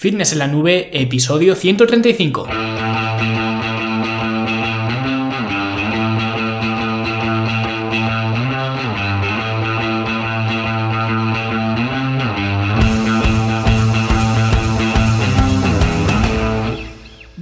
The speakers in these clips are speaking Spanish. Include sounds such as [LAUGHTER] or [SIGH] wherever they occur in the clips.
Fitness en la Nube, episodio 135.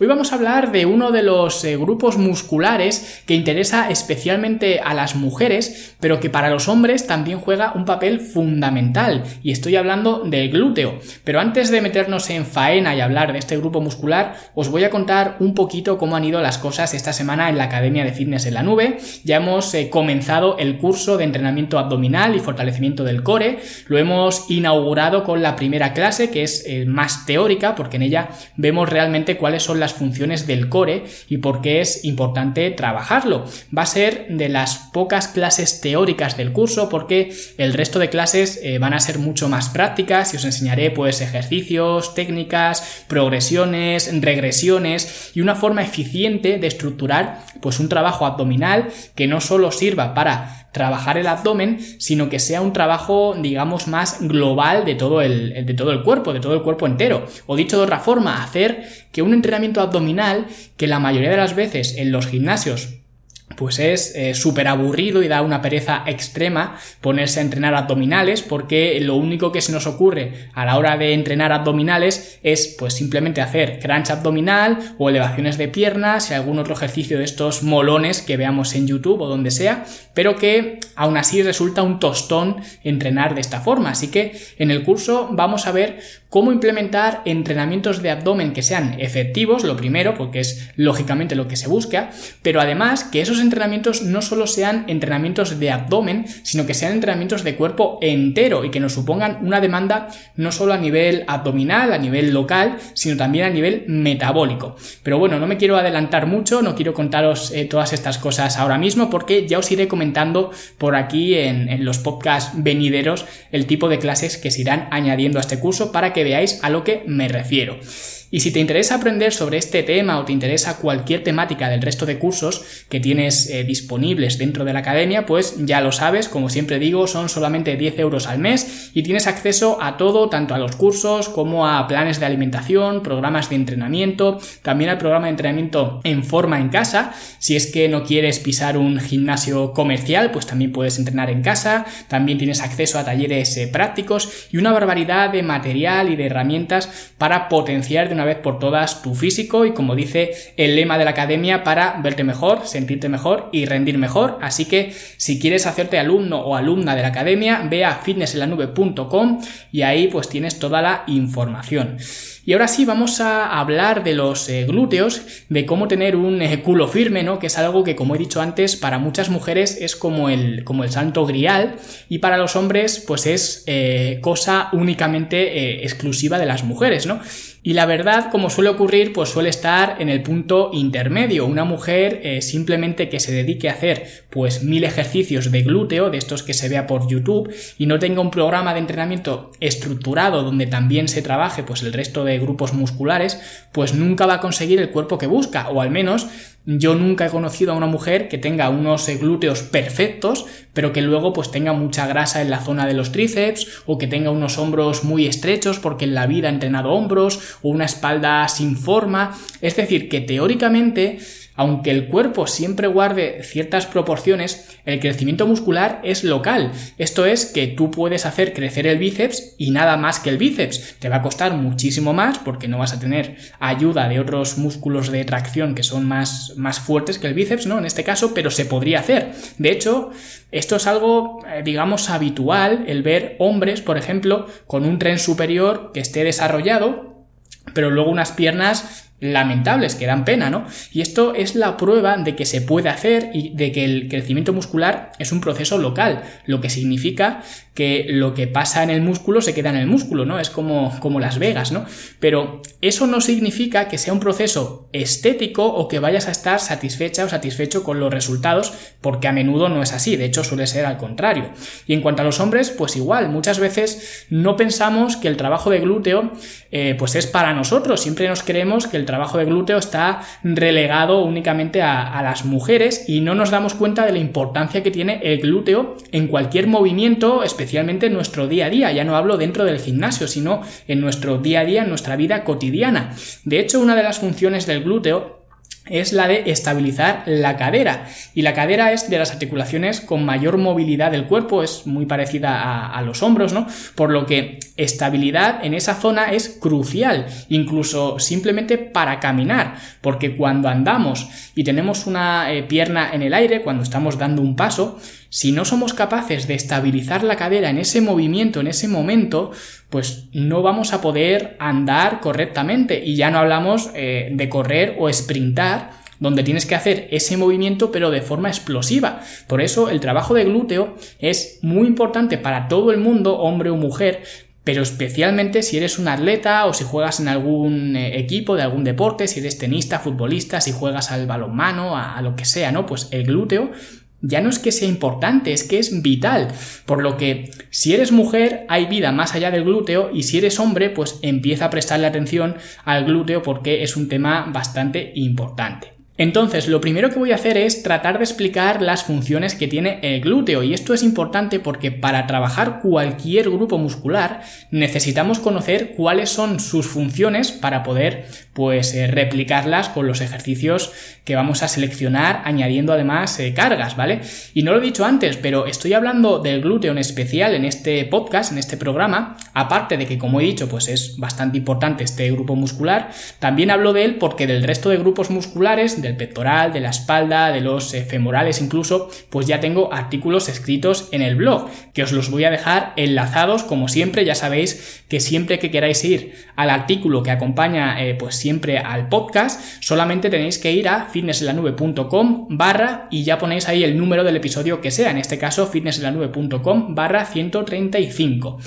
Hoy vamos a hablar de uno de los eh, grupos musculares que interesa especialmente a las mujeres pero que para los hombres también juega un papel fundamental y estoy hablando del glúteo. Pero antes de meternos en faena y hablar de este grupo muscular, os voy a contar un poquito cómo han ido las cosas esta semana en la Academia de Fitness en la Nube. Ya hemos eh, comenzado el curso de entrenamiento abdominal y fortalecimiento del core. Lo hemos inaugurado con la primera clase, que es eh, más teórica, porque en ella vemos realmente cuáles son las funciones del core y por qué es importante trabajarlo. Va a ser de las pocas clases teóricas del curso, porque el resto de clases eh, van a ser mucho más prácticas y os enseñaré pues ejercicios, técnicas, progresiones, regresiones y una forma eficiente de estructurar pues un trabajo abdominal que no solo sirva para trabajar el abdomen, sino que sea un trabajo, digamos, más global de todo el, de todo el cuerpo, de todo el cuerpo entero. O dicho de otra forma, hacer que un entrenamiento abdominal, que la mayoría de las veces en los gimnasios pues es eh, súper aburrido y da una pereza extrema ponerse a entrenar abdominales porque lo único que se nos ocurre a la hora de entrenar abdominales es pues simplemente hacer crunch abdominal o elevaciones de piernas y algún otro ejercicio de estos molones que veamos en YouTube o donde sea, pero que aún así resulta un tostón entrenar de esta forma. Así que en el curso vamos a ver cómo implementar entrenamientos de abdomen que sean efectivos, lo primero, porque es lógicamente lo que se busca, pero además que esos entrenamientos no solo sean entrenamientos de abdomen, sino que sean entrenamientos de cuerpo entero y que nos supongan una demanda no solo a nivel abdominal, a nivel local, sino también a nivel metabólico. Pero bueno, no me quiero adelantar mucho, no quiero contaros eh, todas estas cosas ahora mismo porque ya os iré comentando por aquí en, en los podcasts venideros el tipo de clases que se irán añadiendo a este curso para que veáis a lo que me refiero. Y si te interesa aprender sobre este tema o te interesa cualquier temática del resto de cursos que tienes eh, disponibles dentro de la academia, pues ya lo sabes, como siempre digo, son solamente 10 euros al mes y tienes acceso a todo, tanto a los cursos como a planes de alimentación, programas de entrenamiento, también al programa de entrenamiento en forma en casa. Si es que no quieres pisar un gimnasio comercial, pues también puedes entrenar en casa, también tienes acceso a talleres eh, prácticos y una barbaridad de material y de herramientas para potenciar de una vez por todas tu físico y como dice el lema de la academia para verte mejor, sentirte mejor y rendir mejor. Así que si quieres hacerte alumno o alumna de la academia, ve a fitnessenlanube.com y ahí pues tienes toda la información. Y ahora sí vamos a hablar de los eh, glúteos, de cómo tener un eh, culo firme, ¿no? Que es algo que, como he dicho antes, para muchas mujeres es como el, como el santo grial y para los hombres pues es eh, cosa únicamente exclusiva de las mujeres, ¿no? Y la verdad, como suele ocurrir, pues suele estar en el punto intermedio. Una mujer eh, simplemente que se dedique a hacer pues mil ejercicios de glúteo, de estos que se vea por YouTube, y no tenga un programa de entrenamiento estructurado donde también se trabaje pues el resto de grupos musculares, pues nunca va a conseguir el cuerpo que busca, o al menos yo nunca he conocido a una mujer que tenga unos glúteos perfectos, pero que luego pues tenga mucha grasa en la zona de los tríceps o que tenga unos hombros muy estrechos porque en la vida ha entrenado hombros o una espalda sin forma. Es decir, que teóricamente aunque el cuerpo siempre guarde ciertas proporciones, el crecimiento muscular es local. Esto es que tú puedes hacer crecer el bíceps y nada más que el bíceps. Te va a costar muchísimo más porque no vas a tener ayuda de otros músculos de tracción que son más, más fuertes que el bíceps, ¿no? En este caso, pero se podría hacer. De hecho, esto es algo, eh, digamos, habitual, el ver hombres, por ejemplo, con un tren superior que esté desarrollado, pero luego unas piernas lamentables, que dan pena, ¿no? Y esto es la prueba de que se puede hacer y de que el crecimiento muscular es un proceso local, lo que significa que lo que pasa en el músculo se queda en el músculo, ¿no? Es como, como Las Vegas, ¿no? Pero eso no significa que sea un proceso estético o que vayas a estar satisfecha o satisfecho con los resultados, porque a menudo no es así, de hecho suele ser al contrario. Y en cuanto a los hombres, pues igual, muchas veces no pensamos que el trabajo de glúteo eh, pues es para nosotros, siempre nos creemos que el trabajo de glúteo está relegado únicamente a, las mujeres y no nos damos cuenta de la importancia que tiene el glúteo en cualquier movimiento, especialmente en nuestro día a día. Ya no hablo dentro del gimnasio, sino en nuestro día a día, en nuestra vida cotidiana. De hecho, una de las funciones del glúteo es la de estabilizar la cadera. Y la cadera es de las articulaciones con mayor movilidad del cuerpo, es muy parecida a, los hombros, ¿no? Por lo que estabilidad en esa zona es crucial, incluso simplemente para caminar, porque cuando andamos y tenemos una eh, pierna en el aire, cuando estamos dando un paso, si no somos capaces de estabilizar la cadera en ese movimiento, en ese momento, pues no vamos a poder andar correctamente. Y ya no hablamos eh, de correr o sprintar, donde tienes que hacer ese movimiento pero de forma explosiva. Por eso el trabajo de glúteo es muy importante para todo el mundo, hombre o mujer, pero especialmente si eres un atleta o si juegas en algún eh, equipo de algún deporte, si eres tenista, futbolista, si juegas al balonmano, a, a lo que sea, ¿no? Pues el glúteo ya no es que sea importante, es que es vital. Por lo que si eres mujer hay vida más allá del glúteo y si eres hombre pues empieza a prestarle atención al glúteo porque es un tema bastante importante. Entonces, lo primero que voy a hacer es tratar de explicar las funciones que tiene el glúteo y esto es importante porque para trabajar cualquier grupo muscular necesitamos conocer cuáles son sus funciones para poder pues eh, replicarlas con los ejercicios que vamos a seleccionar añadiendo además eh, cargas, ¿vale? Y no lo he dicho antes, pero estoy hablando del glúteo en especial en este podcast, en este programa, aparte de que como he dicho pues es bastante importante este grupo muscular, también hablo de él porque del resto de grupos musculares del pectoral, de la espalda, de los eh, femorales incluso, pues ya tengo artículos escritos en el blog, que os los voy a dejar enlazados como siempre, ya sabéis que siempre que queráis ir al artículo que acompaña eh, pues siempre al podcast, solamente tenéis que ir a fitnessenlanube.com barra y ya ponéis ahí el número del episodio que sea, en este caso fitnessenlanube.com barra 135.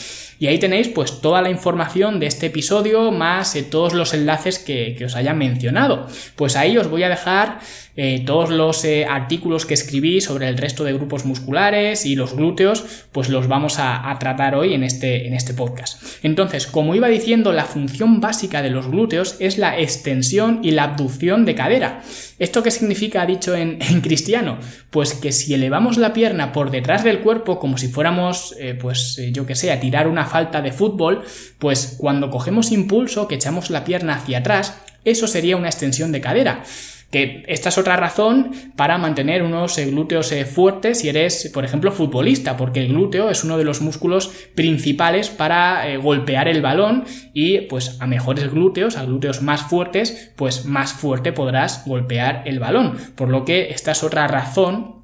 Y ahí tenéis pues toda la información de este episodio más eh, todos los enlaces que, que os haya mencionado. Pues ahí os voy a dejar eh, todos los eh, artículos que escribí sobre el resto de grupos musculares y los glúteos, pues los vamos a, tratar hoy en este, en este podcast. Entonces, como iba diciendo, la función básica de los glúteos es la extensión y la abducción de cadera. ¿Esto qué significa dicho [LAUGHS] en, cristiano? Pues que si elevamos la pierna por detrás del cuerpo como si fuéramos, pues yo que sé, a tirar una falta de fútbol, pues cuando cogemos impulso, que echamos la pierna hacia atrás, eso sería una extensión de cadera. Que esta es otra razón para mantener unos eh, glúteos eh, fuertes si eres, por ejemplo, futbolista, porque el glúteo es uno de los músculos principales para eh, golpear el balón y pues a mejores glúteos, a glúteos más fuertes, pues más fuerte podrás golpear el balón. Por lo que esta es otra razón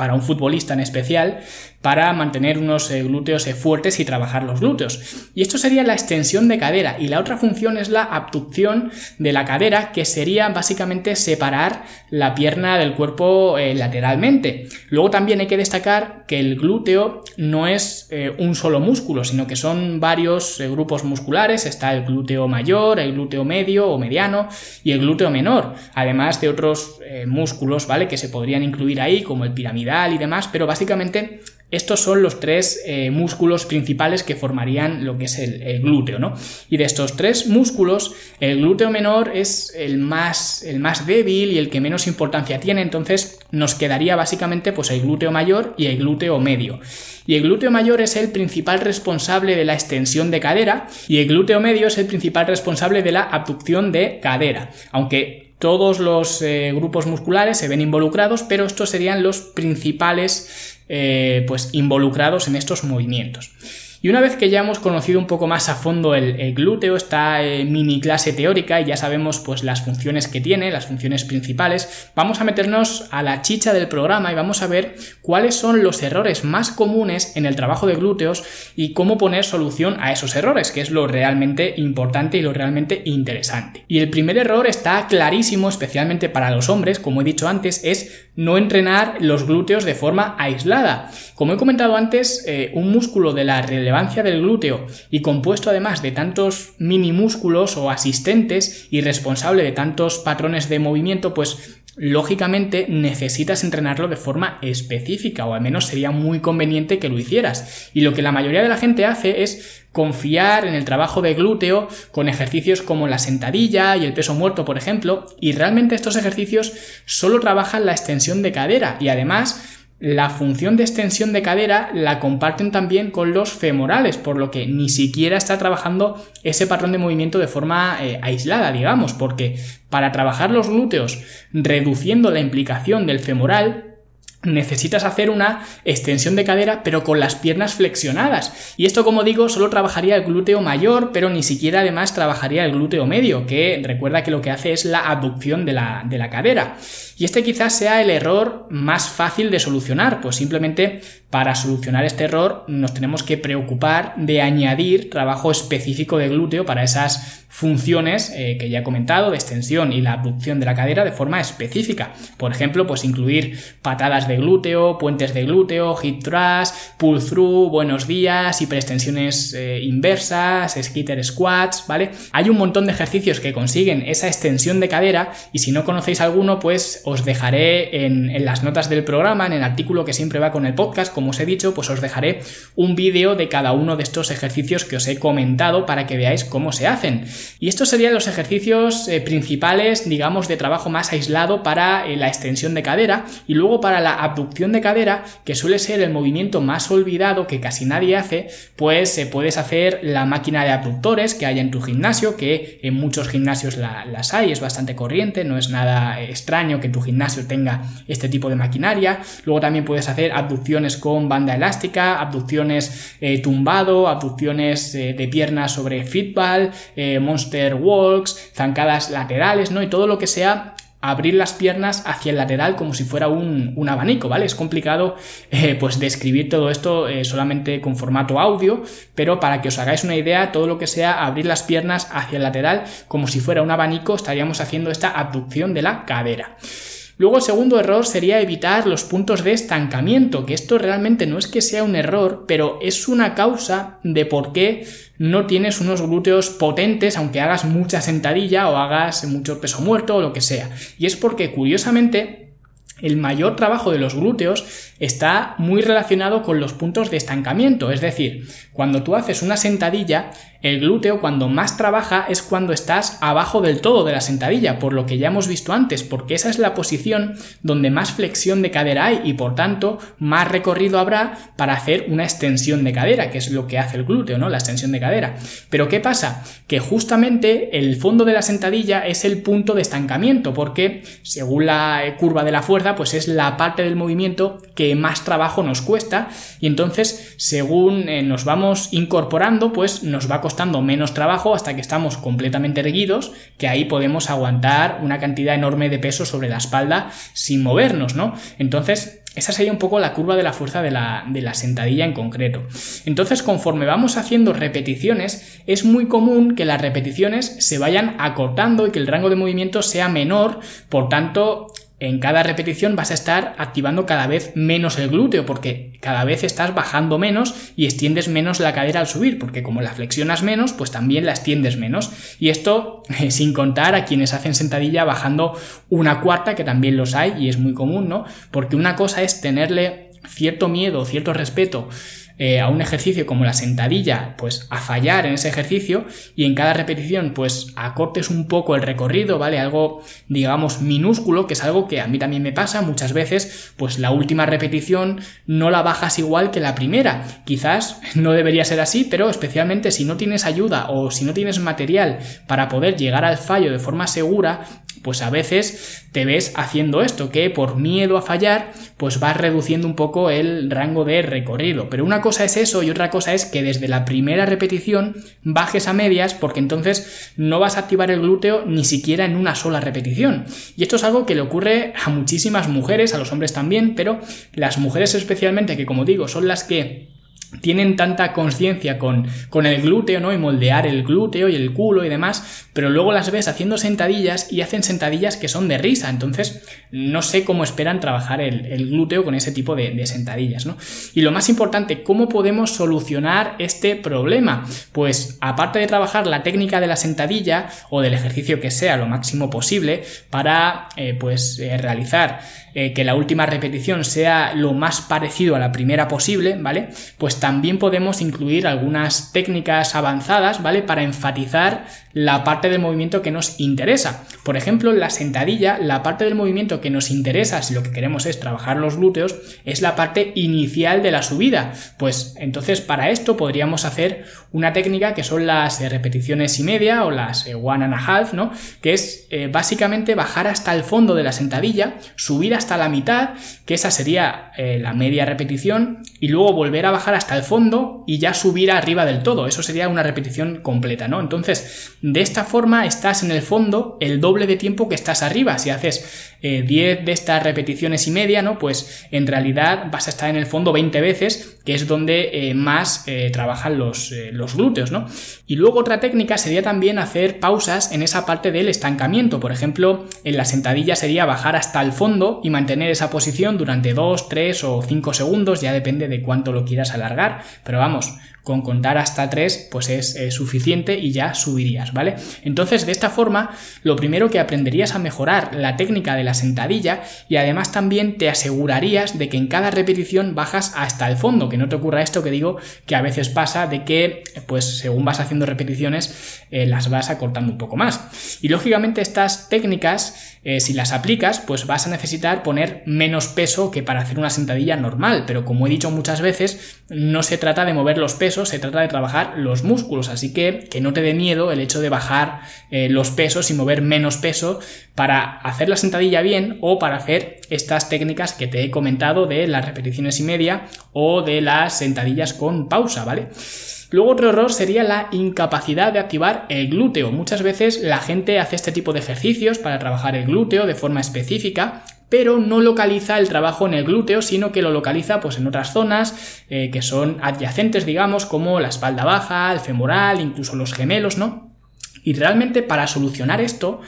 para un futbolista en especial para mantener unos eh, glúteos eh, fuertes y trabajar los glúteos. Y esto sería la extensión de cadera. Y la otra función es la abducción de la cadera, que sería básicamente separar la pierna del cuerpo eh, lateralmente. Luego también hay que destacar que el glúteo no es un solo músculo, sino que son varios grupos musculares. Está el glúteo mayor, el glúteo medio o mediano y el glúteo menor. Además de otros músculos, ¿vale? Que se podrían incluir ahí, como el piramidal y demás, pero básicamente estos son los tres eh, músculos principales que formarían lo que es el, glúteo, ¿no? Y de estos tres músculos, el glúteo menor es el más, el más débil y el que menos importancia tiene, entonces nos quedaría básicamente pues el glúteo mayor y el glúteo medio. Y el glúteo mayor es el principal responsable de la extensión de cadera y el glúteo medio es el principal responsable de la abducción de cadera, aunque todos los eh, grupos musculares se ven involucrados, pero estos serían los principales eh, pues involucrados en estos movimientos. Y una vez que ya hemos conocido un poco más a fondo el, glúteo, esta eh, mini clase teórica y ya sabemos pues las funciones que tiene, las funciones principales, vamos a meternos a la chicha del programa y vamos a ver cuáles son los errores más comunes en el trabajo de glúteos y cómo poner solución a esos errores, que es lo realmente importante y lo realmente interesante. Y el primer error está clarísimo, especialmente para los hombres, como he dicho antes, es no entrenar los glúteos de forma aislada. Como he comentado antes, eh, un músculo de la relevancia del glúteo y compuesto además de tantos mini músculos o asistentes y responsable de tantos patrones de movimiento, pues lógicamente necesitas entrenarlo de forma específica o al menos sería muy conveniente que lo hicieras. Y lo que la mayoría de la gente hace es confiar en el trabajo de glúteo con ejercicios como la sentadilla y el peso muerto, por ejemplo, y realmente estos ejercicios solo trabajan la extensión de cadera y además la función de extensión de cadera la comparten también con los femorales, por lo que ni siquiera está trabajando ese patrón de movimiento de forma eh, aislada, digamos, porque para trabajar los glúteos reduciendo la implicación del femoral, necesitas hacer una extensión de cadera pero con las piernas flexionadas. Y esto como digo solo trabajaría el glúteo mayor pero ni siquiera además trabajaría el glúteo medio que recuerda que lo que hace es la abducción de la, de la cadera. Y este quizás sea el error más fácil de solucionar pues simplemente para solucionar este error nos tenemos que preocupar de añadir trabajo específico de glúteo para esas funciones eh, que ya he comentado de extensión y la abducción de la cadera de forma específica. Por ejemplo, pues incluir patadas de glúteo, puentes de glúteo, hip thrust, pull through, buenos días, hiperextensiones eh, inversas, skitter squats, ¿vale? Hay un montón de ejercicios que consiguen esa extensión de cadera y si no conocéis alguno, pues os dejaré en, en las notas del programa, en el artículo que siempre va con el podcast, como os he dicho, pues os dejaré un vídeo de cada uno de estos ejercicios que os he comentado para que veáis cómo se hacen. Y estos serían los ejercicios eh, principales, digamos, de trabajo más aislado para eh, la extensión de cadera y luego para la abducción de cadera, que suele ser el movimiento más olvidado que casi nadie hace, pues puedes hacer la máquina de abductores que hay en tu gimnasio, que en muchos gimnasios las hay, es bastante corriente, no es nada extraño que tu gimnasio tenga este tipo de maquinaria. Luego también puedes hacer abducciones con banda elástica, abducciones eh, tumbado, abducciones de piernas sobre fitball, monster walks, zancadas laterales, ¿no? Y todo lo que sea abrir las piernas hacia el lateral como si fuera un, abanico, ¿vale? Es complicado pues describir todo esto solamente con formato audio, pero para que os hagáis una idea, todo lo que sea abrir las piernas hacia el lateral como si fuera un abanico, estaríamos haciendo esta abducción de la cadera. Luego el segundo error sería evitar los puntos de estancamiento, que esto realmente no es que sea un error, pero es una causa de por qué no tienes unos glúteos potentes aunque hagas mucha sentadilla o hagas mucho peso muerto o lo que sea. Y es porque curiosamente el mayor trabajo de los glúteos está muy relacionado con los puntos de estancamiento, es decir, cuando tú haces una sentadilla, el glúteo cuando más trabaja es cuando estás abajo del todo de la sentadilla, por lo que ya hemos visto antes, porque esa es la posición donde más flexión de cadera hay y por tanto más recorrido habrá para hacer una extensión de cadera, que es lo que hace el glúteo, ¿no? La extensión de cadera. Pero ¿qué pasa? Que justamente el fondo de la sentadilla es el punto de estancamiento, porque según la curva de la fuerza, pues es la parte del movimiento que más trabajo nos cuesta y entonces según eh, nos vamos incorporando, pues nos va costando menos trabajo hasta que estamos completamente erguidos, que ahí podemos aguantar una cantidad enorme de peso sobre la espalda sin movernos, ¿no? Entonces, esa sería un poco la curva de la fuerza de la, de la, sentadilla en concreto. Entonces, conforme vamos haciendo repeticiones, es muy común que las repeticiones se vayan acortando y que el rango de movimiento sea menor, por tanto, en cada repetición vas a estar activando cada vez menos el glúteo porque cada vez estás bajando menos y extiendes menos la cadera al subir porque como la flexionas menos pues también la extiendes menos. Y esto [LAUGHS] sin contar a quienes hacen sentadilla bajando una cuarta que también los hay y es muy común no porque una cosa es tenerle cierto miedo cierto respeto eh, a un ejercicio como la sentadilla, pues a fallar en ese ejercicio y en cada repetición pues acortes un poco el recorrido, ¿vale? Algo digamos minúsculo, que es algo que a mí también me pasa muchas veces, pues la última repetición no la bajas igual que la primera. Quizás [LAUGHS] no debería ser así, pero especialmente si no tienes ayuda o si no tienes material para poder llegar al fallo de forma segura, pues a veces te ves haciendo esto, que por miedo a fallar, pues vas reduciendo un poco el rango de recorrido. Pero una cosa es eso y otra cosa es que desde la primera repetición bajes a medias porque entonces no vas a activar el glúteo ni siquiera en una sola repetición. Y esto es algo que le ocurre a muchísimas mujeres, a los hombres también, pero las mujeres especialmente, que como digo, son las que tienen tanta conciencia con, con, el glúteo, ¿no? Y moldear el glúteo y el culo y demás, pero luego las ves haciendo sentadillas y hacen sentadillas que son de risa, entonces no sé cómo esperan trabajar el, glúteo con ese tipo de, de, sentadillas, ¿no? Y lo más importante, ¿cómo podemos solucionar este problema? Pues aparte de trabajar la técnica de la sentadilla o del ejercicio que sea lo máximo posible para, eh, pues, eh, realizar eh, que la última repetición sea lo más parecido a la primera posible, ¿vale? Pues también podemos incluir algunas técnicas avanzadas, ¿vale? Para enfatizar la parte del movimiento que nos interesa. Por ejemplo, la sentadilla, la parte del movimiento que nos interesa, si lo que queremos es trabajar los glúteos, es la parte inicial de la subida. Pues entonces para esto podríamos hacer una técnica que son las eh, repeticiones y media o las eh, one and a half, ¿no? Que es básicamente bajar hasta el fondo de la sentadilla, subir hasta la mitad, que esa sería eh, la media repetición, y luego volver a bajar hasta el fondo y ya subir arriba del todo. Eso sería una repetición completa, ¿no? Entonces, de esta forma estás en el fondo el doble de tiempo que estás arriba. Si haces 10 eh, de estas repeticiones y media, ¿no? Pues en realidad vas a estar en el fondo 20 veces, que es donde eh, más trabajan los, los glúteos, ¿no? Y luego otra técnica sería también hacer pausas en esa parte del estancamiento. Por ejemplo, en la sentadilla sería bajar hasta el fondo y mantener esa posición durante 2, 3 o 5 segundos, ya depende de cuánto lo quieras alargar, pero vamos, con contar hasta 3 pues es, suficiente y ya subirías, ¿vale? Entonces de esta forma lo primero que aprenderías a mejorar la técnica de la sentadilla y además también te asegurarías de que en cada repetición bajas hasta el fondo, que no te ocurra esto que digo que a veces pasa de que pues según vas haciendo repeticiones eh, las vas acortando un poco más. Y lógicamente estas técnicas eh, si las aplicas pues vas a necesitar poner menos peso que para hacer una sentadilla normal, pero como he dicho muchas veces no se trata de mover los pesos se trata de trabajar los músculos, así que que no te dé miedo el hecho de bajar eh, los pesos y mover menos peso para hacer la sentadilla bien o para hacer estas técnicas que te he comentado de las repeticiones y media o de las sentadillas con pausa, ¿vale? Luego otro error sería la incapacidad de activar el glúteo. Muchas veces la gente hace este tipo de ejercicios para trabajar el glúteo de forma específica, pero no localiza el trabajo en el glúteo, sino que lo localiza pues en otras zonas eh, que son adyacentes, digamos, como la espalda baja, el femoral, incluso los gemelos, ¿no? Y realmente para solucionar esto,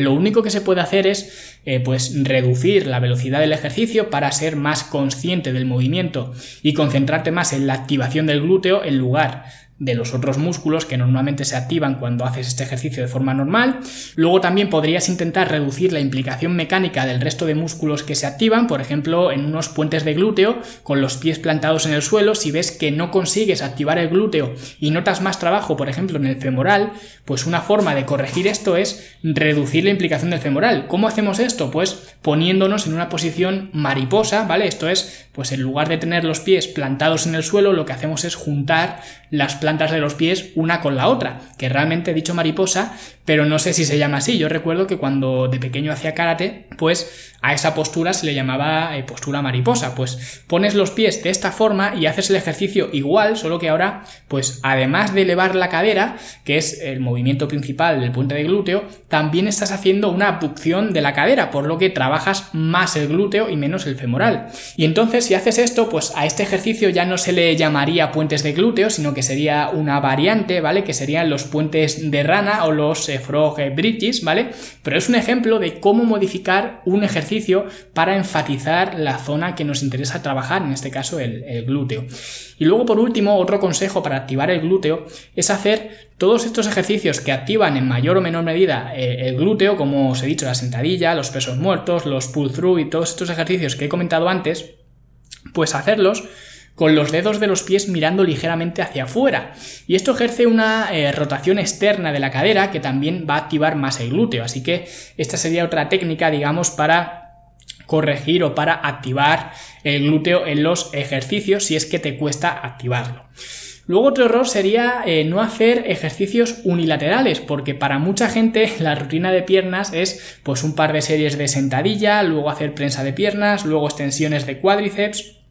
lo único que se puede hacer es eh, pues reducir la velocidad del ejercicio para ser más consciente del movimiento y concentrarte más en la activación del glúteo en lugar de los otros músculos que normalmente se activan cuando haces este ejercicio de forma normal. Luego también podrías intentar reducir la implicación mecánica del resto de músculos que se activan, por ejemplo, en unos puentes de glúteo con los pies plantados en el suelo, si ves que no consigues activar el glúteo y notas más trabajo, por ejemplo, en el femoral, pues una forma de corregir esto es reducir la implicación del femoral. ¿Cómo hacemos esto? Pues poniéndonos en una posición mariposa, ¿vale? Esto es, pues en lugar de tener los pies plantados en el suelo, lo que hacemos es juntar las plantas de los pies una con la otra, que realmente dicho mariposa, pero no sé si se llama así. Yo recuerdo que cuando de pequeño hacía karate, pues a esa postura se le llamaba eh, postura mariposa. Pues pones los pies de esta forma y haces el ejercicio igual, solo que ahora, pues además de elevar la cadera, que es el movimiento principal del puente de glúteo, también estás haciendo una abducción de la cadera, por lo que trabajas más el glúteo y menos el femoral. Y entonces, si haces esto, pues a este ejercicio ya no se le llamaría puentes de glúteo, sino que sería una variante, ¿vale? Que serían los puentes de rana o los eh, frog bridges, ¿vale? Pero es un ejemplo de cómo modificar un ejercicio para enfatizar la zona que nos interesa trabajar, en este caso el, glúteo. Y luego por último, otro consejo para activar el glúteo es hacer todos estos ejercicios que activan en mayor o menor medida eh, el glúteo, como os he dicho, la sentadilla, los pesos muertos, los pull through y todos estos ejercicios que he comentado antes, pues hacerlos con los dedos de los pies mirando ligeramente hacia afuera. Y esto ejerce una eh, rotación externa de la cadera que también va a activar más el glúteo. Así que esta sería otra técnica, digamos, para corregir o para activar el glúteo en los ejercicios si es que te cuesta activarlo. Luego otro error sería eh, no hacer ejercicios unilaterales, porque para mucha gente [LAUGHS] la rutina de piernas es pues un par de series de sentadilla, luego hacer prensa de piernas, luego extensiones de cuádriceps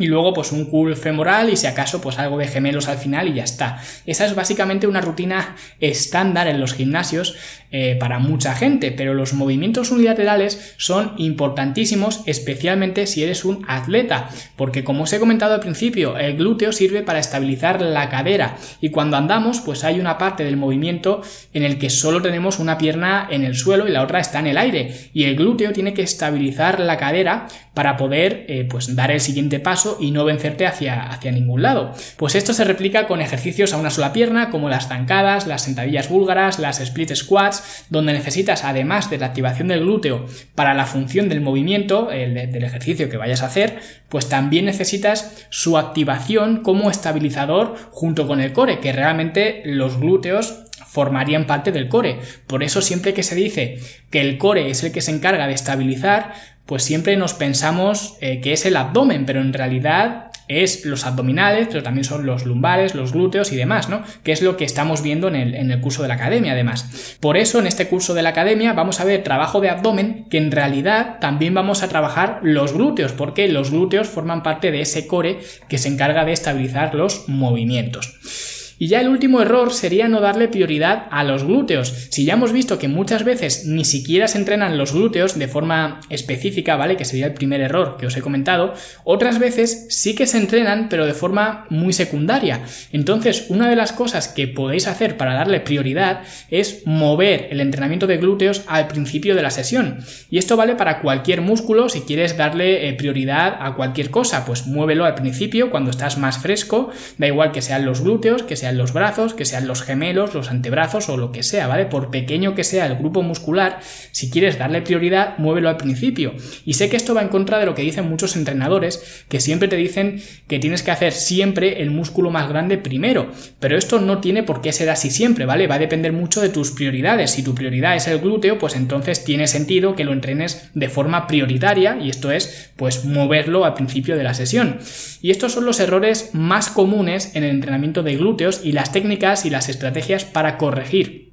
y luego pues un curl femoral y si acaso pues algo de gemelos al final y ya está. Esa es básicamente una rutina estándar en los gimnasios eh, para mucha gente, pero los movimientos unilaterales son importantísimos especialmente si eres un atleta, porque como os he comentado al principio, el glúteo sirve para estabilizar la cadera y cuando andamos pues hay una parte del movimiento en el que solo tenemos una pierna en el suelo y la otra está en el aire y el glúteo tiene que estabilizar la cadera para poder eh, pues dar el siguiente paso y no vencerte hacia, hacia ningún lado. Pues esto se replica con ejercicios a una sola pierna, como las zancadas, las sentadillas búlgaras, las split squats, donde necesitas, además de la activación del glúteo para la función del movimiento, el, del ejercicio que vayas a hacer, pues también necesitas su activación como estabilizador junto con el core, que realmente los glúteos formarían parte del core. Por eso siempre que se dice que el core es el que se encarga de estabilizar, pues siempre nos pensamos eh, que es el abdomen, pero en realidad es los abdominales, pero también son los lumbares, los glúteos y demás, ¿no? Que es lo que estamos viendo en el, en el, curso de la academia, además. Por eso, en este curso de la academia vamos a ver trabajo de abdomen, que en realidad también vamos a trabajar los glúteos, porque los glúteos forman parte de ese core que se encarga de estabilizar los movimientos. Y ya el último error sería no darle prioridad a los glúteos. Si ya hemos visto que muchas veces ni siquiera se entrenan los glúteos de forma específica, ¿vale? Que sería el primer error que os he comentado, otras veces sí que se entrenan, pero de forma muy secundaria. Entonces, una de las cosas que podéis hacer para darle prioridad es mover el entrenamiento de glúteos al principio de la sesión. Y esto vale para cualquier músculo, si quieres darle eh, prioridad a cualquier cosa, pues muévelo al principio cuando estás más fresco, da igual que sean los glúteos, que sean los brazos, que sean los gemelos, los antebrazos o lo que sea, ¿vale? Por pequeño que sea el grupo muscular, si quieres darle prioridad, muévelo al principio. Y sé que esto va en contra de lo que dicen muchos entrenadores, que siempre te dicen que tienes que hacer siempre el músculo más grande primero, pero esto no tiene por qué ser así siempre, ¿vale? Va a depender mucho de tus prioridades. Si tu prioridad es el glúteo, pues entonces tiene sentido que lo entrenes de forma prioritaria y esto es pues moverlo al principio de la sesión. Y estos son los errores más comunes en el entrenamiento de glúteos y las técnicas y las estrategias para corregir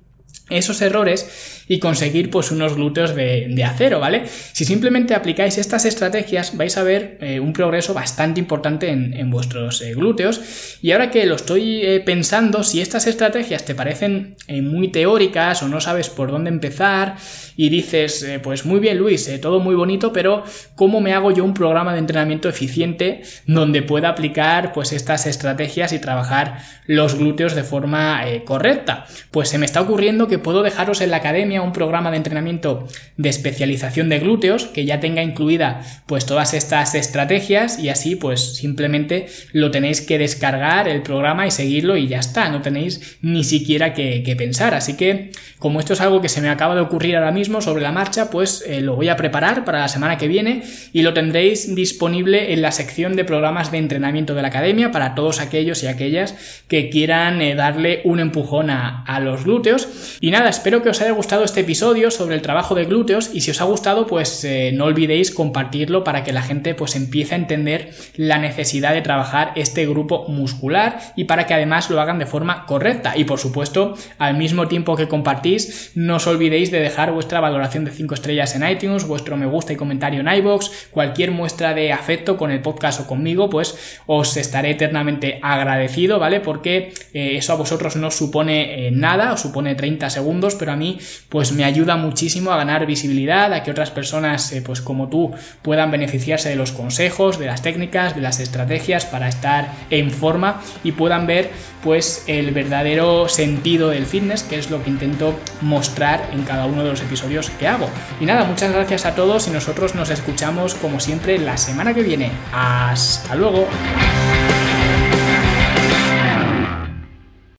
esos errores y conseguir pues unos glúteos de, acero, ¿vale? Si simplemente aplicáis estas estrategias vais a ver eh, un progreso bastante importante en, vuestros eh, glúteos y ahora que lo estoy eh, pensando, si estas estrategias te parecen muy teóricas o no sabes por dónde empezar y dices, pues muy bien Luis, todo muy bonito, pero ¿cómo me hago yo un programa de entrenamiento eficiente donde pueda aplicar pues estas estrategias y trabajar los glúteos de forma correcta? Pues se me está ocurriendo que puedo dejaros en la academia un programa de entrenamiento de especialización de glúteos que ya tenga incluida pues todas estas estrategias y así pues simplemente lo tenéis que descargar el programa y seguirlo y ya está, no tenéis ni siquiera que, pensar. Así que como esto es algo que se me acaba de ocurrir ahora mismo sobre la marcha, pues eh, lo voy a preparar para la semana que viene y lo tendréis disponible en la sección de programas de entrenamiento de la academia para todos aquellos y aquellas que quieran eh, darle un empujón a, a los glúteos. Nada, espero que os haya gustado este episodio sobre el trabajo de glúteos y si os ha gustado pues eh, no olvidéis compartirlo para que la gente pues empiece a entender la necesidad de trabajar este grupo muscular y para que además lo hagan de forma correcta y por supuesto al mismo tiempo que compartís no os olvidéis de dejar vuestra valoración de 5 estrellas en iTunes, vuestro me gusta y comentario en iBox, cualquier muestra de afecto con el podcast o conmigo pues os estaré eternamente agradecido, ¿vale? Porque eh, eso a vosotros no supone eh, nada, os supone 30 segundos, pero a mí pues me ayuda muchísimo a ganar visibilidad, a que otras personas eh, pues como tú puedan beneficiarse de los consejos, de las técnicas, de las estrategias para estar en forma y puedan ver pues el verdadero sentido del fitness, que es lo que intento mostrar en cada uno de los episodios que hago. Y nada, muchas gracias a todos y nosotros nos escuchamos como siempre la semana que viene. Hasta luego.